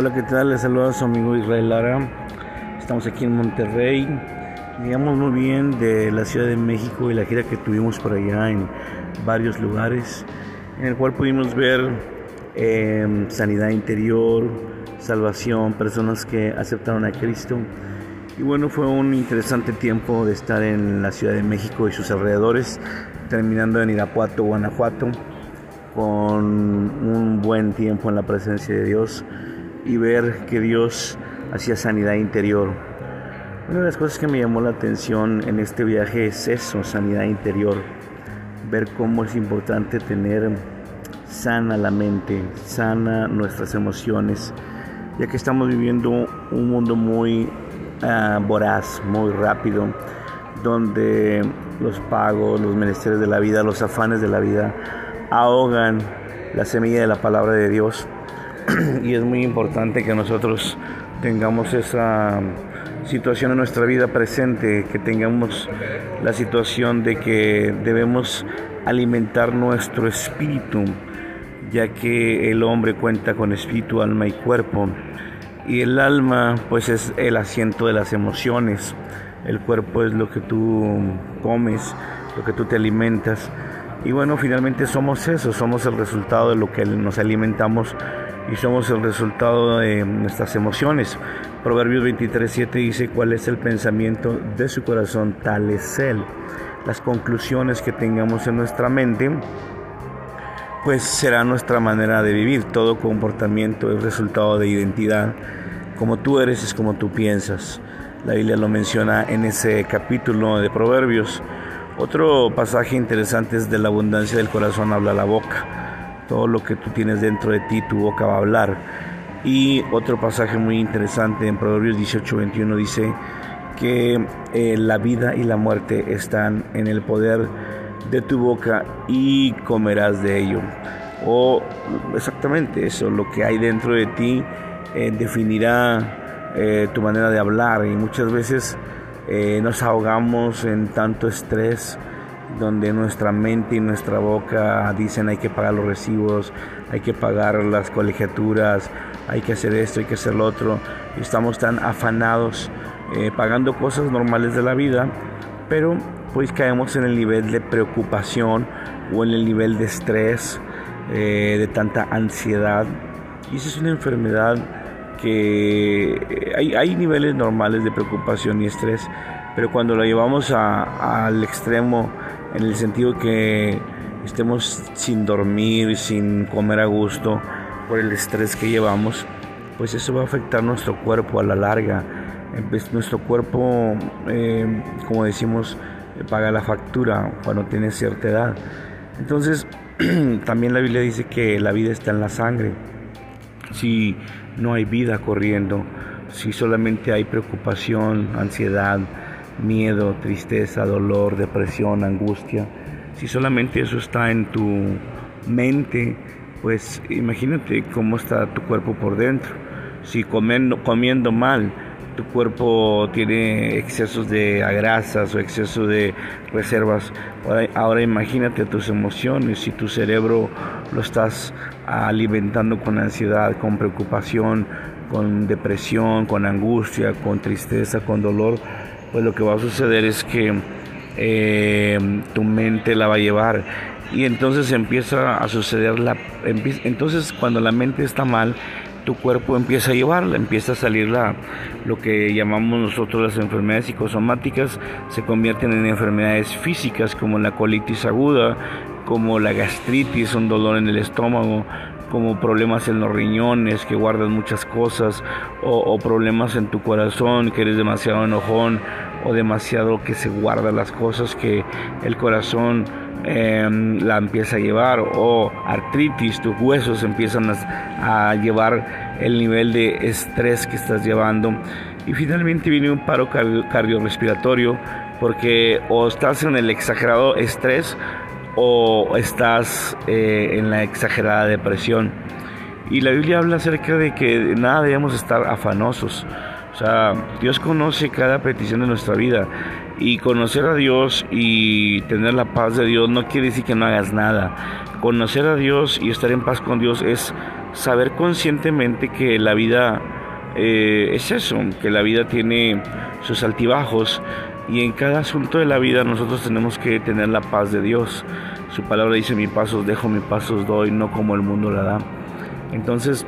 Hola, ¿qué tal? Les saluda a su amigo Israel Lara. Estamos aquí en Monterrey. Llegamos muy bien de la Ciudad de México y la gira que tuvimos por allá en varios lugares, en el cual pudimos ver em, sanidad interior, salvación, personas que aceptaron a Cristo. Y bueno, fue un interesante tiempo de estar en la Ciudad de México y sus alrededores, terminando en Irapuato, Guanajuato, con un buen tiempo en la presencia de Dios y ver que Dios hacía sanidad interior. Una de las cosas que me llamó la atención en este viaje es eso, sanidad interior. Ver cómo es importante tener sana la mente, sana nuestras emociones, ya que estamos viviendo un mundo muy uh, voraz, muy rápido, donde los pagos, los menesteres de la vida, los afanes de la vida ahogan la semilla de la palabra de Dios y es muy importante que nosotros tengamos esa situación en nuestra vida presente, que tengamos la situación de que debemos alimentar nuestro espíritu, ya que el hombre cuenta con espíritu, alma y cuerpo. Y el alma pues es el asiento de las emociones, el cuerpo es lo que tú comes, lo que tú te alimentas. Y bueno, finalmente somos eso, somos el resultado de lo que nos alimentamos y somos el resultado de nuestras emociones. Proverbios 23.7 dice cuál es el pensamiento de su corazón, tal es él. Las conclusiones que tengamos en nuestra mente, pues será nuestra manera de vivir. Todo comportamiento es resultado de identidad. Como tú eres es como tú piensas. La Biblia lo menciona en ese capítulo de Proverbios. Otro pasaje interesante es de la abundancia del corazón habla la boca todo lo que tú tienes dentro de ti, tu boca va a hablar. Y otro pasaje muy interesante en Proverbios 18, 21 dice que eh, la vida y la muerte están en el poder de tu boca y comerás de ello. O exactamente eso, lo que hay dentro de ti eh, definirá eh, tu manera de hablar y muchas veces nos ahogamos en tanto estrés, donde nuestra mente y nuestra boca dicen hay que pagar los recibos, hay que pagar las colegiaturas, hay que hacer esto, hay que hacer lo otro, y estamos tan afanados eh, pagando cosas normales de la vida, pero pues caemos en el nivel de preocupación o en el nivel de estrés, eh, de tanta ansiedad, y esa es una enfermedad que eh, hay, hay niveles normales de preocupación y estrés, pero cuando lo llevamos al extremo, en el sentido que estemos sin dormir, sin comer a gusto por el estrés que llevamos, pues eso va a afectar nuestro cuerpo a la larga. Nuestro cuerpo, eh, como decimos, paga la factura cuando tiene cierta edad. Entonces, también la Biblia dice que la vida está en la sangre. Si no hay vida corriendo, si solamente hay preocupación, ansiedad, miedo, tristeza, dolor, depresión, angustia, si solamente eso está en tu mente, pues imagínate cómo está tu cuerpo por dentro. Si comiendo, comiendo mal, tu cuerpo tiene excesos de grasas o exceso de reservas. Ahora, imagínate tus emociones, si tu cerebro lo estás alimentando con ansiedad, con preocupación, con depresión, con angustia, con tristeza, con dolor, pues lo que va a suceder es que eh, tu mente la va a llevar. Y entonces empieza a suceder la entonces cuando la mente está mal tu cuerpo empieza a llevarla, empieza a salir la, lo que llamamos nosotros las enfermedades psicosomáticas, se convierten en enfermedades físicas como la colitis aguda, como la gastritis, un dolor en el estómago, como problemas en los riñones, que guardas muchas cosas, o, problemas en tu corazón, que eres demasiado enojón, o demasiado que se guarda las cosas, que el corazón em, la empieza a llevar, o artritis, tus huesos empiezan a, a llevar el nivel de estrés que estás llevando. Y finalmente viene un paro cardiorrespiratorio, porque o estás en el exagerado estrés, o estás eh, en la exagerada depresión. Y la Biblia habla acerca de que nada debemos estar afanosos. O sea, Dios conoce cada petición de nuestra vida Y conocer a Dios y tener la paz de Dios no quiere decir que no hagas nada. Conocer a Dios y estar en paz con Dios es saber conscientemente que la vida eh, es eso, que la vida tiene sus altibajos y en cada asunto de la vida nosotros tenemos que tener la paz de Dios. Su palabra dice, mi paso os dejo, mi paso os doy, no como el mundo la da. Entonces,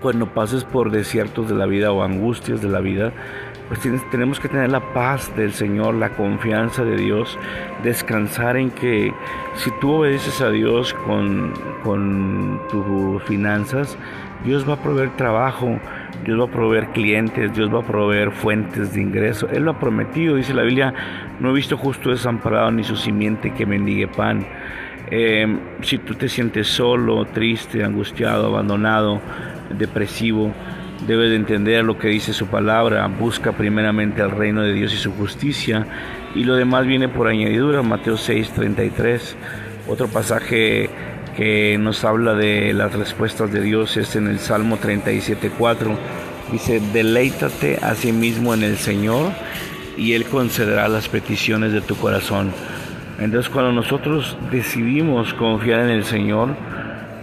cuando pases por desiertos de la vida o angustias de la vida, pues tenemos que tener la paz del Señor, la confianza de Dios, descansar en que si tú obedeces a Dios con, con tus finanzas, Dios va a proveer trabajo, Dios va a proveer clientes, Dios va a proveer fuentes de ingreso. Él lo ha prometido, dice la Biblia, no he visto justo desamparado ni su simiente que mendigue pan. Eh, si tú te sientes solo, triste, angustiado, abandonado, depresivo, debes de entender lo que dice su palabra. Busca primeramente el reino de Dios y su justicia y lo demás viene por añadidura. Mateo 6:33. Otro pasaje que nos habla de las respuestas de Dios es en el Salmo 37:4. Dice, deleítate a sí mismo en el Señor y Él concederá las peticiones de tu corazón. Entonces cuando nosotros decidimos confiar en el Señor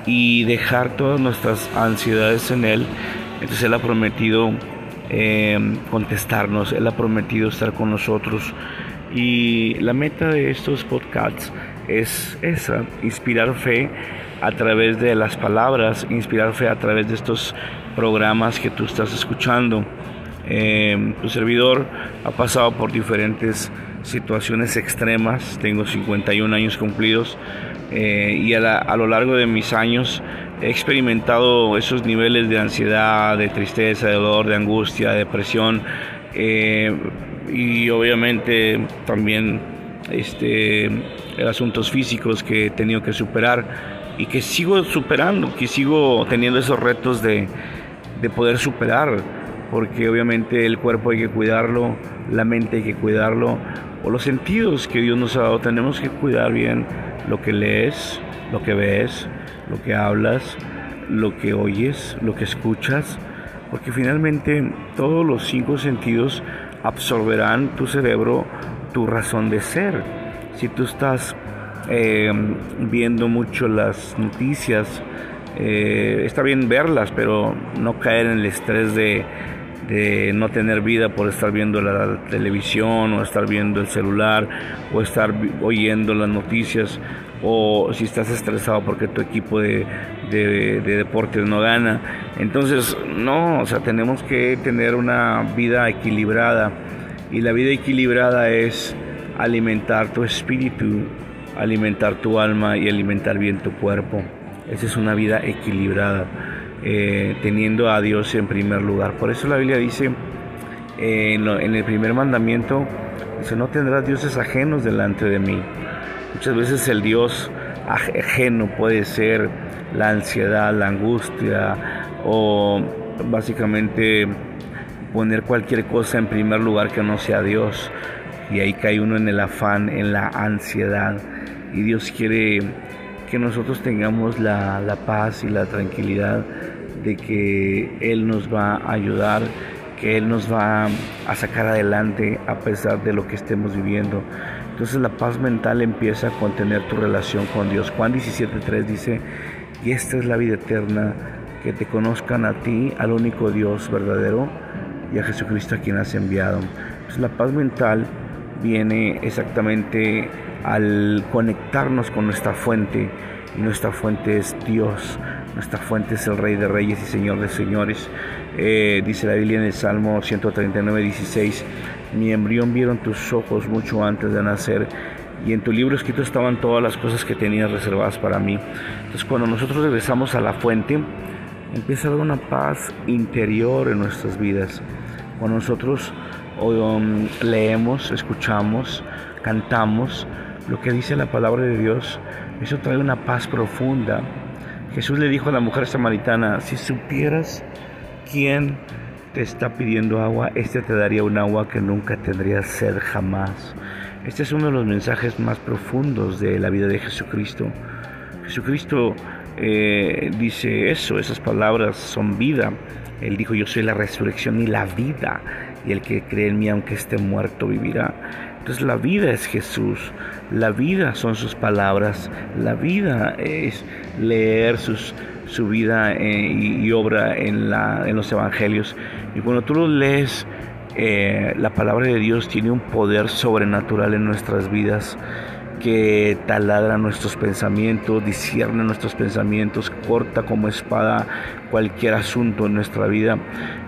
y dejar todas nuestras ansiedades en Él, entonces Él ha prometido em, contestarnos, Él ha prometido estar con nosotros. Y la meta de estos podcasts es esa, inspirar fe a través de las palabras, inspirar fe a través de estos programas que tú estás escuchando. Em, tu servidor ha pasado por diferentes situaciones extremas, tengo 51 años cumplidos eh, y a, lo largo de mis años he experimentado esos niveles de ansiedad, de tristeza, de dolor, de angustia, de depresión eh, y obviamente también este, asuntos físicos que he tenido que superar y que sigo superando, que sigo teniendo esos retos de, de poder superar, porque obviamente el cuerpo hay que cuidarlo, la mente hay que cuidarlo, o los sentidos que Dios nos ha dado, tenemos que cuidar bien lo que lees, lo que ves, lo que hablas, lo que oyes, lo que escuchas, porque finalmente todos los cinco sentidos absorberán tu cerebro, tu razón de ser. Si tú estás eh, viendo mucho las noticias, eh, está bien verlas, pero no caer en el estrés de de no tener vida por estar viendo la televisión o estar viendo el celular o estar oyendo las noticias o si estás estresado porque tu equipo de, de, deportes no gana. Entonces, no, o sea, tenemos que tener una vida equilibrada y la vida equilibrada es alimentar tu espíritu, alimentar tu alma y alimentar bien tu cuerpo. Esa es una vida equilibrada. Eh, teniendo a Dios en primer lugar. Por eso la Biblia dice eh, en, el primer mandamiento, dice, no tendrás dioses ajenos delante de mí. Muchas veces el Dios ajeno puede ser la ansiedad, la angustia o básicamente poner cualquier cosa en primer lugar que no sea Dios. Y ahí cae uno en el afán, en la ansiedad. Y Dios quiere que nosotros tengamos la, la paz y la tranquilidad de que Él nos va a ayudar, que Él nos va a sacar adelante a pesar de lo que estemos viviendo. Entonces la paz mental empieza con tener tu relación con Dios. Juan 17.3 dice, y esta es la vida eterna, que te conozcan a ti, al único Dios verdadero, y a Jesucristo a quien has enviado. Entonces la paz mental viene exactamente al conectarnos con nuestra fuente, y nuestra fuente es Dios. Nuestra fuente es el Rey de Reyes y Señor de Señores. Eh, dice la Biblia en el Salmo 139, 16, mi embrión vieron tus ojos mucho antes de nacer y en tu libro escrito estaban todas las cosas que tenías reservadas para mí. Entonces cuando nosotros regresamos a la fuente, empieza a haber una paz interior en nuestras vidas. Cuando nosotros um, leemos, escuchamos, cantamos lo que dice la palabra de Dios, eso trae una paz profunda Jesús le dijo a la mujer samaritana, si supieras quién te está pidiendo agua, este te daría un agua que nunca tendría sed jamás. Este es uno de los mensajes más profundos de la vida de Jesucristo. Jesucristo eh, dice eso, esas palabras son vida. Él dijo, yo soy la resurrección y la vida, y el que cree en mí, aunque esté muerto, vivirá. Entonces la vida es Jesús, la vida son sus palabras, la vida es leer sus, su vida eh, y, obra en, la, en los evangelios. Y cuando tú lo lees, eh, la palabra de Dios tiene un poder sobrenatural en nuestras vidas que taladra nuestros pensamientos, discierne nuestros pensamientos, corta como espada cualquier asunto en nuestra vida.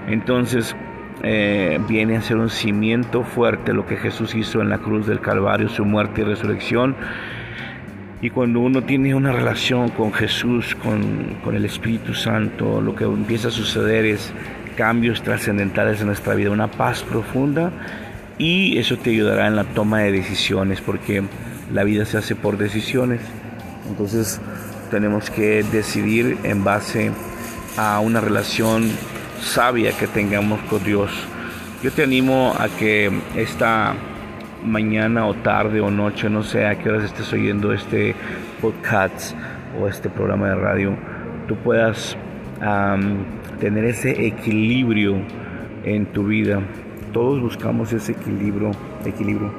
Entonces eh, viene a ser un cimiento fuerte lo que Jesús hizo en la cruz del Calvario, su muerte y resurrección. Y cuando uno tiene una relación con Jesús, con, con el Espíritu Santo, lo que empieza a suceder es cambios trascendentales en nuestra vida, una paz profunda y eso te ayudará en la toma de decisiones porque la vida se hace por decisiones. Entonces tenemos que decidir en base a una relación sabia que tengamos con Dios. Yo te animo a que esta mañana o tarde o noche, no sé a qué horas estés oyendo este podcast o este programa de radio, tú puedas tener ese equilibrio en tu vida. Todos buscamos ese equilibrio, equilibrio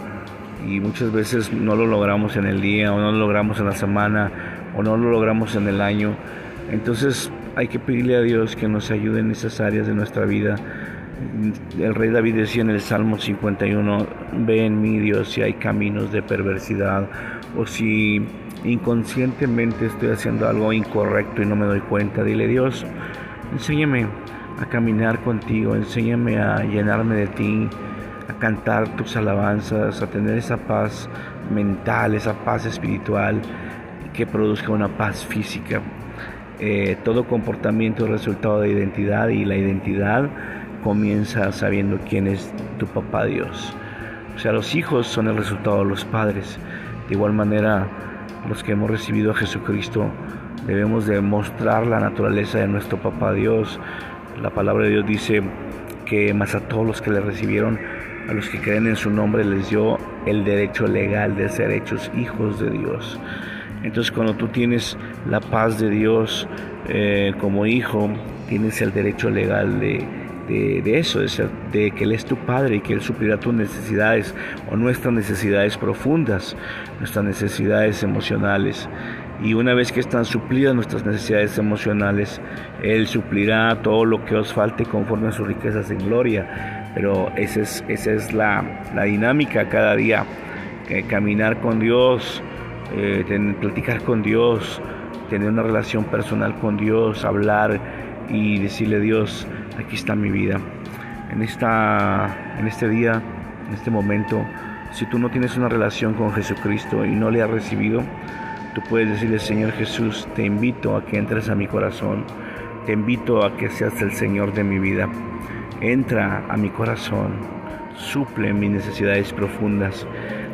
y muchas veces no lo logramos en el día o no lo logramos en la semana o no lo logramos en el año. Entonces hay que pedirle a Dios que nos ayude en esas áreas de nuestra vida. El rey David decía en el Salmo 51, ve en mí Dios si hay caminos de perversidad o si inconscientemente estoy haciendo algo incorrecto y no me doy cuenta. Dile Dios, enséñame a caminar contigo, enséñame a llenarme de ti, a cantar tus alabanzas, a tener esa paz mental, esa paz espiritual que produzca una paz física. Eh, todo comportamiento es resultado de identidad y la identidad comienza sabiendo quién es tu papá Dios. O sea, los hijos son el resultado de los padres. De igual manera, los que hemos recibido a Jesucristo debemos demostrar la naturaleza de nuestro papá Dios. La palabra de Dios dice que más a todos los que le recibieron a los que creen en su nombre les dio el derecho legal de ser hechos hijos de Dios. Entonces cuando tú tienes la paz de Dios eh, como hijo, tienes el derecho legal de, de, eso, de, que Él es tu Padre y que Él suplirá tus necesidades o nuestras necesidades profundas, nuestras necesidades emocionales. Y una vez que están suplidas nuestras necesidades emocionales, Él suplirá todo lo que os falte conforme a sus riquezas en gloria pero esa es, esa es la, dinámica cada día, que caminar con Dios, eh, platicar con Dios, tener una relación personal con Dios, hablar y decirle Dios, aquí está mi vida. En, esta, en este día, en este momento, si tú no tienes una relación con Jesucristo y no le has recibido, tú puedes decirle, Señor Jesús, te invito a que entres a mi corazón, te invito a que seas el Señor de mi vida. Entra a mi corazón, suple mis necesidades profundas.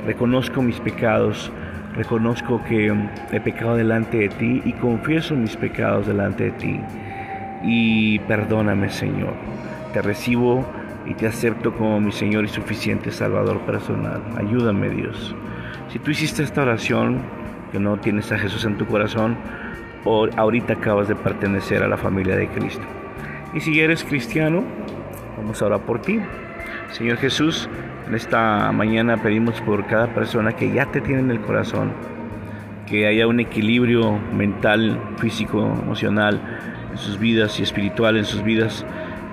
Reconozco mis pecados, reconozco que he pecado delante de ti y confieso mis pecados delante de ti. Y perdóname, Señor. Te recibo y te acepto como mi Señor y suficiente Salvador personal. Ayúdame, Dios. Si tú hiciste esta oración, que no tienes a Jesús en tu corazón, ahorita acabas de pertenecer a la familia de Cristo. Y si eres cristiano, Vamos a orar por ti. Señor Jesús, en esta mañana pedimos por cada persona que ya te tiene en el corazón, que haya un equilibrio mental, físico, emocional en sus vidas y espiritual en sus vidas,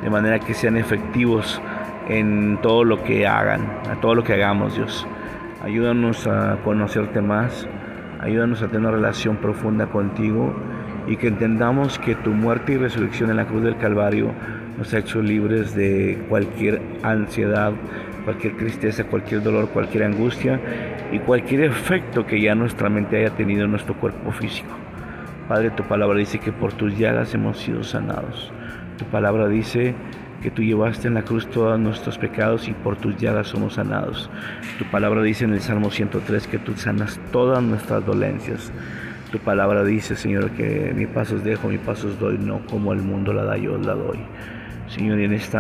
de manera que sean efectivos en todo lo que hagan, a todo lo que hagamos, Dios. Ayúdanos a conocerte más, ayúdanos a tener una relación profunda contigo y que entendamos que tu muerte y resurrección en la cruz del Calvario nos ha hecho libres de cualquier ansiedad, cualquier tristeza, cualquier dolor, cualquier angustia y cualquier efecto que ya nuestra mente haya tenido en nuestro cuerpo físico. Padre, tu palabra dice que por tus llagas hemos sido sanados. Tu palabra dice que tú llevaste en la cruz todos nuestros pecados y por tus llagas somos sanados. Tu palabra dice en el Salmo 103 que tú sanas todas nuestras dolencias. Tu palabra dice, Señor, que mi pasos dejo, mi pasos doy, no como el mundo la da, yo la doy. Señor, y en este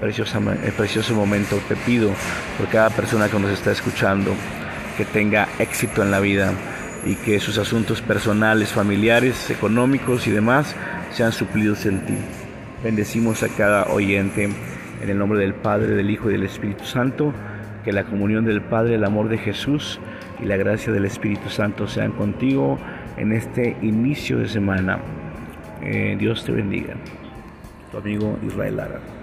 precioso momento te pido por cada persona que nos está escuchando que tenga éxito en la vida y que sus asuntos personales, familiares, económicos y demás sean suplidos en ti. Bendecimos a cada oyente en el nombre del Padre, del Hijo y del Espíritu Santo. Que la comunión del Padre, el amor de Jesús y la gracia del Espíritu Santo sean contigo en este inicio de semana. Eh, Dios te bendiga. Tu amigo Israel Lara.